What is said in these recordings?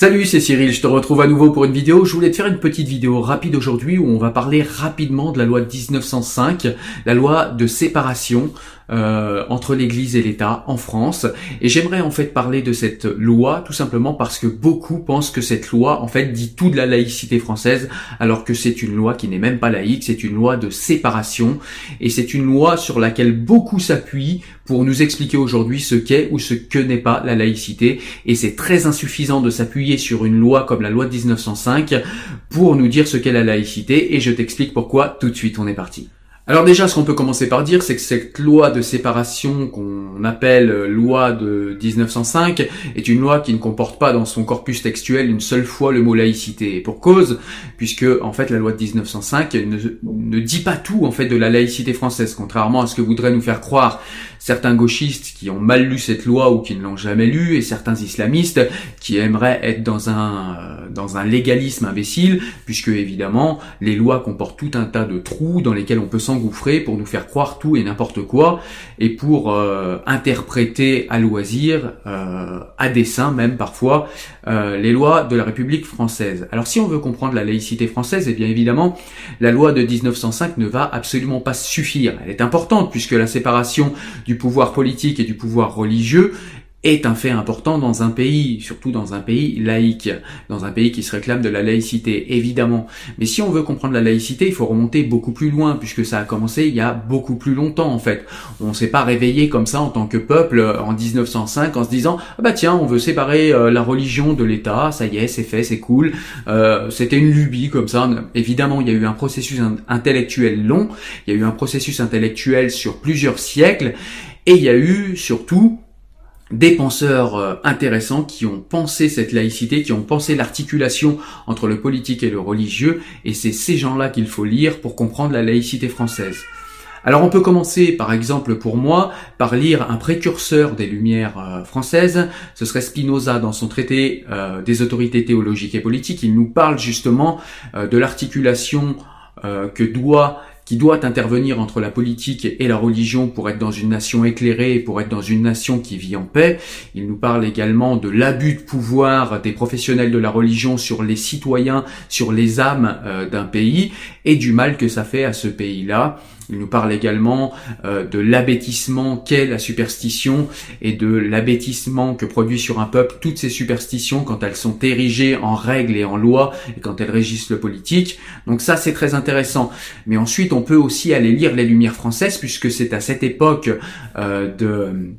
Salut, c'est Cyril, je te retrouve à nouveau pour une vidéo. Je voulais te faire une petite vidéo rapide aujourd'hui où on va parler rapidement de la loi de 1905, la loi de séparation euh, entre l'Église et l'État en France. Et j'aimerais en fait parler de cette loi tout simplement parce que beaucoup pensent que cette loi en fait dit tout de la laïcité française alors que c'est une loi qui n'est même pas laïque, c'est une loi de séparation et c'est une loi sur laquelle beaucoup s'appuient pour nous expliquer aujourd'hui ce qu'est ou ce que n'est pas la laïcité et c'est très insuffisant de s'appuyer sur une loi comme la loi de 1905 pour nous dire ce qu'est la laïcité et je t'explique pourquoi tout de suite on est parti. Alors déjà, ce qu'on peut commencer par dire, c'est que cette loi de séparation qu'on appelle loi de 1905 est une loi qui ne comporte pas dans son corpus textuel une seule fois le mot laïcité. Et pour cause, puisque en fait la loi de 1905 ne, ne dit pas tout en fait de la laïcité française, contrairement à ce que voudraient nous faire croire certains gauchistes qui ont mal lu cette loi ou qui ne l'ont jamais lue, et certains islamistes qui aimeraient être dans un euh, dans un légalisme imbécile, puisque évidemment les lois comportent tout un tas de trous dans lesquels on peut pour nous faire croire tout et n'importe quoi, et pour euh, interpréter à loisir, euh, à dessein même parfois, les lois de la République française. Alors si on veut comprendre la laïcité française, et eh bien évidemment la loi de 1905 ne va absolument pas suffire. Elle est importante puisque la séparation du pouvoir politique et du pouvoir religieux est un fait important dans un pays, surtout dans un pays laïque, dans un pays qui se réclame de la laïcité, évidemment. Mais si on veut comprendre la laïcité, il faut remonter beaucoup plus loin, puisque ça a commencé il y a beaucoup plus longtemps, en fait. On s'est pas réveillé comme ça en tant que peuple en 1905 en se disant, ah bah tiens, on veut séparer euh, la religion de l'État, ça y est, c'est fait, c'est cool. Euh, C'était une lubie comme ça. Évidemment, il y a eu un processus intellectuel long, il y a eu un processus intellectuel sur plusieurs siècles, et il y a eu surtout des penseurs euh, intéressants qui ont pensé cette laïcité, qui ont pensé l'articulation entre le politique et le religieux, et c'est ces gens-là qu'il faut lire pour comprendre la laïcité française. Alors on peut commencer par exemple pour moi par lire un précurseur des Lumières euh, françaises, ce serait Spinoza dans son traité euh, des autorités théologiques et politiques, il nous parle justement de l'articulation que doit qui doit intervenir entre la politique et la religion pour être dans une nation éclairée et pour être dans une nation qui vit en paix. Il nous parle également de l'abus de pouvoir des professionnels de la religion sur les citoyens, sur les âmes euh, d'un pays et du mal que ça fait à ce pays-là. Il nous parle également euh, de l'abêtissement qu'est la superstition et de l'abêtissement que produit sur un peuple toutes ces superstitions quand elles sont érigées en règles et en lois et quand elles régissent le politique. Donc ça c'est très intéressant. Mais ensuite on peut aussi aller lire les Lumières françaises puisque c'est à cette époque euh, de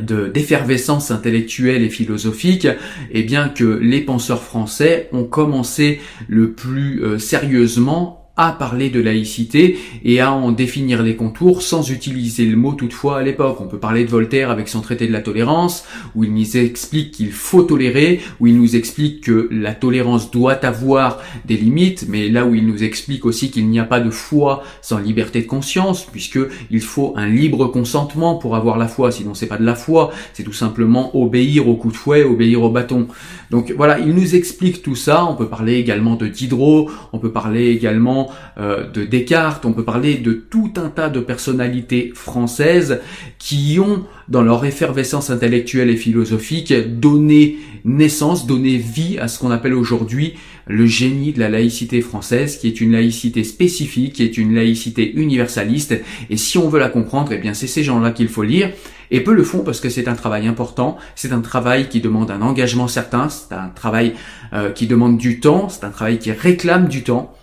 d'effervescence intellectuelle et philosophique, et eh bien que les penseurs français ont commencé le plus euh, sérieusement à parler de laïcité et à en définir les contours sans utiliser le mot toutefois à l'époque. On peut parler de Voltaire avec son traité de la tolérance, où il nous explique qu'il faut tolérer, où il nous explique que la tolérance doit avoir des limites, mais là où il nous explique aussi qu'il n'y a pas de foi sans liberté de conscience, puisque il faut un libre consentement pour avoir la foi, sinon c'est pas de la foi, c'est tout simplement obéir au coup de fouet, obéir au bâton. Donc voilà, il nous explique tout ça, on peut parler également de Diderot, on peut parler également euh, de Descartes, on peut parler de tout un tas de personnalités françaises qui ont, dans leur effervescence intellectuelle et philosophique, donné naissance, donné vie à ce qu'on appelle aujourd'hui le génie de la laïcité française, qui est une laïcité spécifique, qui est une laïcité universaliste. Et si on veut la comprendre, eh bien c'est ces gens-là qu'il faut lire. Et peu le font parce que c'est un travail important, c'est un travail qui demande un engagement certain, c'est un travail euh, qui demande du temps, c'est un travail qui réclame du temps.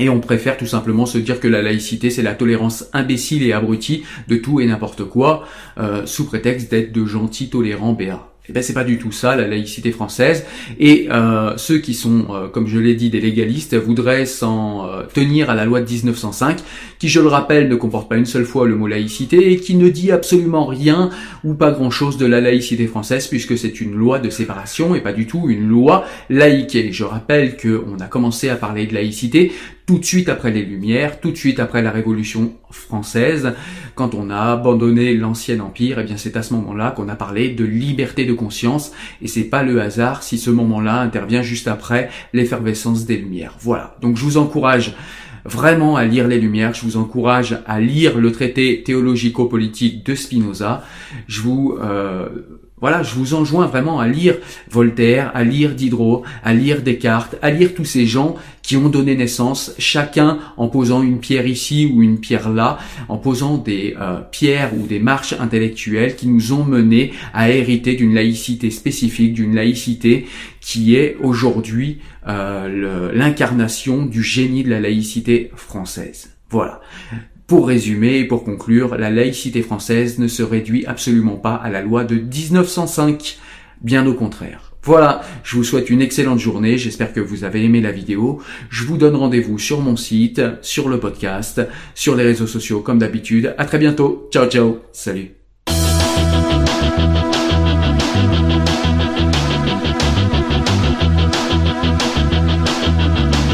Et on préfère tout simplement se dire que la laïcité, c'est la tolérance imbécile et abrutie de tout et n'importe quoi, euh, sous prétexte d'être de gentils tolérants béats. Eh ben c'est pas du tout ça la laïcité française. Et euh, ceux qui sont, euh, comme je l'ai dit, des légalistes voudraient s'en euh, tenir à la loi de 1905, qui, je le rappelle, ne comporte pas une seule fois le mot laïcité et qui ne dit absolument rien ou pas grand-chose de la laïcité française, puisque c'est une loi de séparation et pas du tout une loi laïque. Je rappelle que on a commencé à parler de laïcité tout de suite après les Lumières, tout de suite après la Révolution française, quand on a abandonné l'ancien empire, et eh bien c'est à ce moment-là qu'on a parlé de liberté de conscience, et c'est pas le hasard si ce moment-là intervient juste après l'effervescence des Lumières. Voilà. Donc je vous encourage vraiment à lire les Lumières. Je vous encourage à lire le traité théologico-politique de Spinoza. Je vous euh, Voilà, je vous enjoins vraiment à lire Voltaire, à lire Diderot, à lire Descartes, à lire tous ces gens qui ont donné naissance, chacun en posant une pierre ici ou une pierre là, en posant des euh, pierres ou des marches intellectuelles qui nous ont menés à hériter d'une laïcité spécifique, d'une laïcité qui est aujourd'hui euh, l'incarnation du génie de la laïcité française. Voilà. Pour résumer et pour conclure, la laïcité française ne se réduit absolument pas à la loi de 1905, bien au contraire. Voilà, je vous souhaite une excellente journée, j'espère que vous avez aimé la vidéo. Je vous donne rendez-vous sur mon site, sur le podcast, sur les réseaux sociaux comme d'habitude. À très bientôt. Ciao ciao. Salut.